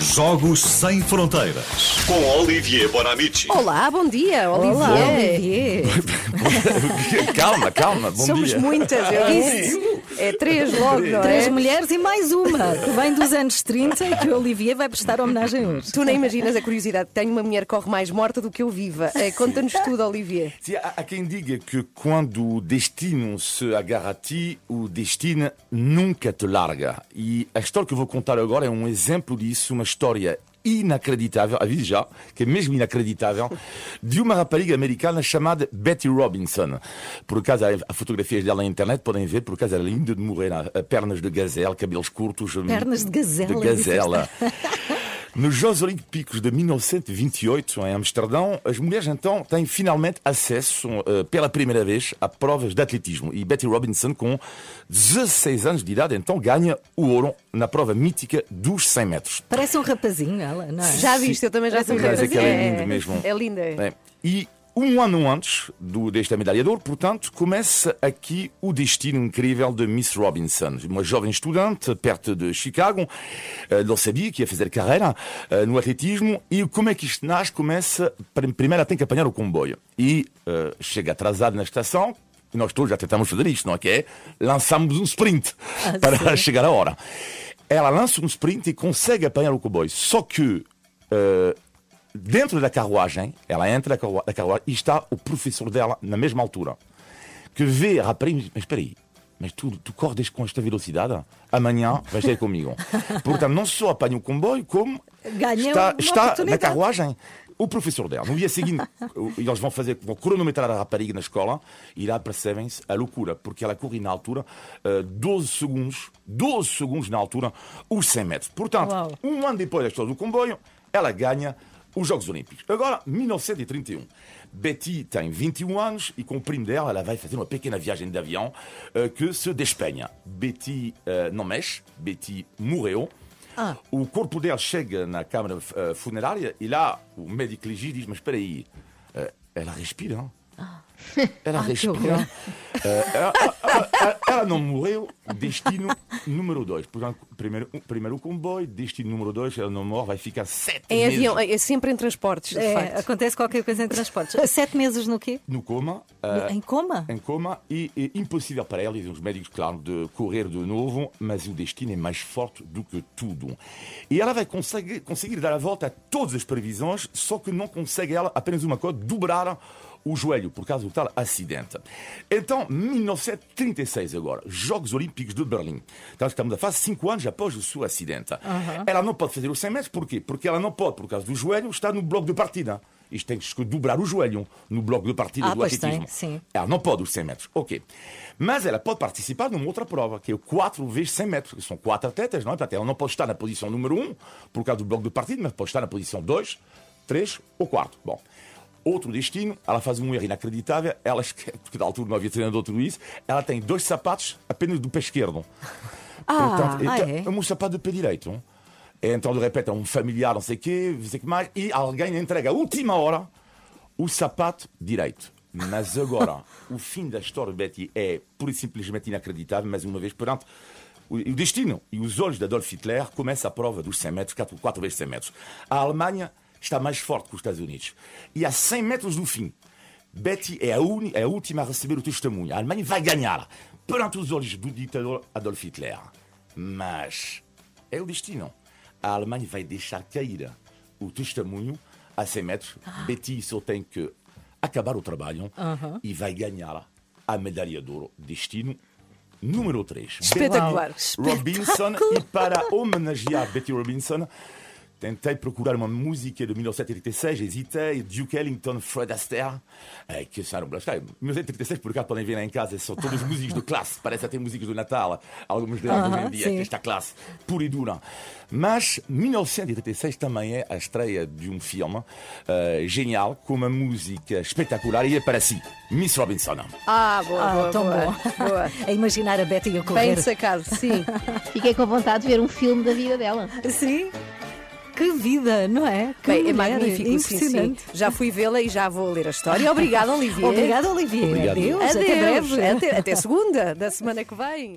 Jogos Sem Fronteiras. Com Olivier Bonamici. Olá, bom dia, Olivier. Olá, Olivier. calma, calma, bom Somos dia. muitas, eu disse. É três logo, não Três é? mulheres e mais uma, que vem dos anos 30 e que o Olivier vai prestar homenagem hoje. Tu nem imaginas a curiosidade. Tenho uma mulher que corre mais morta do que eu viva. É, Conta-nos tudo, Olivier. Sim, há, há quem diga que quando o destino se agarra a ti, o destino nunca te larga. E a história que eu vou contar agora é um exemplo disso, uma história inacreditável, avise já, que é mesmo inacreditável, de uma rapariga americana chamada Betty Robinson. Por acaso, há fotografias dela na internet, podem ver, por acaso ela é linda de morrer, pernas de gazela, cabelos curtos. Pernas de gazela, De gazela. Nos Jogos Olímpicos de 1928, em Amsterdão, as mulheres então têm finalmente acesso, eh, pela primeira vez, a provas de atletismo. E Betty Robinson, com 16 anos de idade, então ganha o ouro na prova mítica dos 100 metros. Parece um rapazinho, ela, não é? Já viste, eu também já fui Mas ver. aquele é lindo mesmo. É linda. É. E um ano antes do, desta medalha de ouro, portanto, começa aqui o destino incrível de Miss Robinson, uma jovem estudante perto de Chicago, eh, não sabia que ia fazer carreira eh, no atletismo e como é que isto nasce? Começa, prim- primeiro ela tem que apanhar o comboio e eh, chega atrasado na estação, e nós todos já tentamos fazer isto, não é? Que é lançamos um sprint para chegar à hora. Ela lança um sprint e consegue apanhar o comboio, só que eh, dentro da carruagem, ela entra na carruagem e está o professor dela na mesma altura. Que vê a rapariga e diz, mas espera aí, mas tu, tu corres com esta velocidade? Amanhã vais ter comigo. Portanto, não só apanha o comboio, como Ganha está, está na carruagem. O professor dela, no dia seguinte, eles vão fazer, vão cronometrar a rapariga na escola e lá percebem-se a loucura, porque ela corre na altura eh, 12 segundos, 12 segundos na altura, os 100 metros. Portanto, Uau. um ano depois da história do comboio, ela ganha os Jogos Olímpicos. Agora, 1931. Betty tem 21 anos e com o primo dela, ela vai fazer uma pequena viagem de avião eh, que se despenha. Betty eh, não mexe, Betty morreu. Ah. O corpo dela chega na câmara eh, funerária e lá o médico legista diz: Mas espera aí, ela respira. não? Ela Ah, respira. Eh, ela, ela- ela- ela não morreu. Destino número 2. Portanto, primeiro, primeiro o comboio, destino número 2, ela não morre, vai ficar sete Em meses avião, é sempre em transportes, de É, facto. acontece qualquer coisa em transportes. Sete meses no quê? no coma. eh, Em coma? em coma e é impossível para ela, dizem os médicos, claro, de correr de novo, mas o destino é mais forte do que tudo. E ela vai conseguir, conseguir dar a volta a todas as previsões, só que não consegue ela apenas uma coisa, dobrar o joelho por causa do tal acidente. Então, 1936 agora, Jogos Olímpicos de Berlim. Então, estamos a fazer cinco anos após o seu acidente. Ela não pode fazer os 100 metros, porquê? Porque ela não pode, por causa do joelho, estar no bloco de partida. Isto tem que dobrar o joelho no bloco de partida Ah, do tem, atletismo. sim. Ela não pode os 100 metros, ok. Mas ela pode participar numa outra prova, que é o 4 vezes 100 metros. que São quatro atletas, não é? Portanto, ela não pode estar na posição número 1, por causa do bloco de partida, mas pode estar na posição 2, 3 ou 4. Bom. Outro destino, ela faz um erro inacreditável, ela, esquece- porque da altura não havia treinador tudo isso, ela tem dois sapatos apenas do pé esquerdo. Ah, então, ah, é? um sapato de pé direito. E então, de repente, é um familiar, não sei o quê, não sei o que mais, e alguém entrega à última hora o sapato direito. Mas agora, o fim da história de Betty é pura e simplesmente inacreditável, mais uma vez, perante o destino e os olhos de Adolf Hitler, começa a prova dos 100 metros, 4, 4 vezes 100 metros. A Alemanha está mais forte que os Estados Unidos. E a 100 metros do fim, Betty é a, é a última a receber o testemunho. A Alemanha vai ganhar perante os olhos do ditador Adolf Hitler. Mas é o destino. A Alemanha vai deixar cair o testemunho a 100 metros. Betty só tem que acabar o trabalho e vai ganhar a medalha de ouro. Destino número 3. Espetacular. Robinson. E para homenagear Betty Robinson, tentei procurar uma música de 1936, hesitei, Duke Ellington, Fred Astaire, eh, que são, lá está, 1936, por acaso podem ver lá em casa, são todas músicas de classe, parece até músicas do Natal, algumas delas Aham, hoje em dia, esta classe pura e dura. Mas 1936 também é a estreia de um filme eh, genial, com uma música espetacular, e é para si, Miss Robinson. Ah, boa, Ah, boa, tão boa. bom. boa. A imaginar a Betty a correr. Bem sacado, sim. Fiquei com vontade de ver um filme da vida dela. Sim. Que vida, não é? Que Bem, é magnífico, sim, sim. impressionante. Já fui vê-la e já vou ler a história. Obrigada, Olivier. Obrigada, Olivia. Obrigado. Adeus, Adeus. até breve. Até, até segunda da semana que vem.